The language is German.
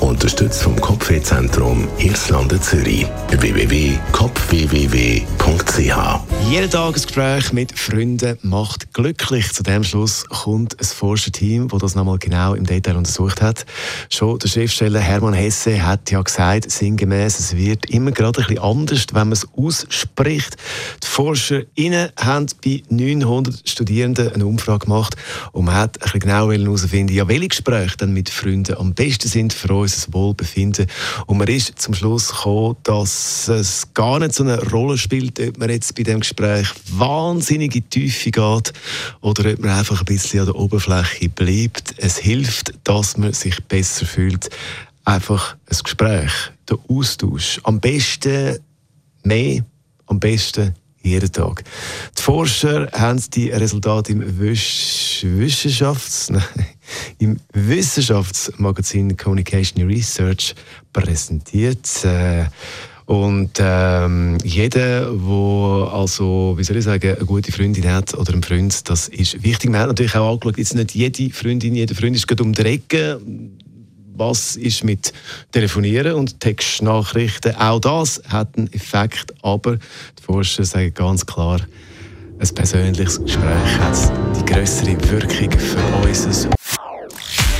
Unterstützt vom Kopfwehzentrum Irlande Zürich. www.kopfwww.ch jeden Tag ein Gespräch mit Freunden macht glücklich. Zu dem Schluss kommt ein Forscherteam, das das nochmal genau im Detail untersucht hat. Schon der Schriftsteller Hermann Hesse hat ja gesagt, sinngemäß, es wird immer gerade ein bisschen anders, wenn man es ausspricht. Die ForscherInnen haben bei 900 Studierenden eine Umfrage gemacht und man hat ein bisschen genau herausfinden, ja, welche Gespräche dann mit Freunden am besten sind für unser Wohlbefinden. Und man ist zum Schluss gekommen, dass es gar nicht so eine Rolle spielt, ob man jetzt bei dem Gespräch wahnsinnige Tiefe geht oder ob man einfach ein bisschen an der Oberfläche bleibt. Es hilft, dass man sich besser fühlt. Einfach ein Gespräch, der Austausch. Am besten mehr, am besten jeden Tag. Die Forscher haben die Resultate im Wissenschafts im Wissenschaftsmagazin Communication Research präsentiert. Äh, und ähm, jeder, der also, wie soll ich sagen, eine gute Freundin hat oder einen Freund, das ist wichtig. Wir haben natürlich auch angeschaut, jetzt nicht jede Freundin, jeder Freund ist gerade um die Ecke. Was ist mit Telefonieren und Textnachrichten? Auch das hat einen Effekt, aber die Forscher sagen ganz klar, ein persönliches Gespräch hat die größere Wirkung für uns.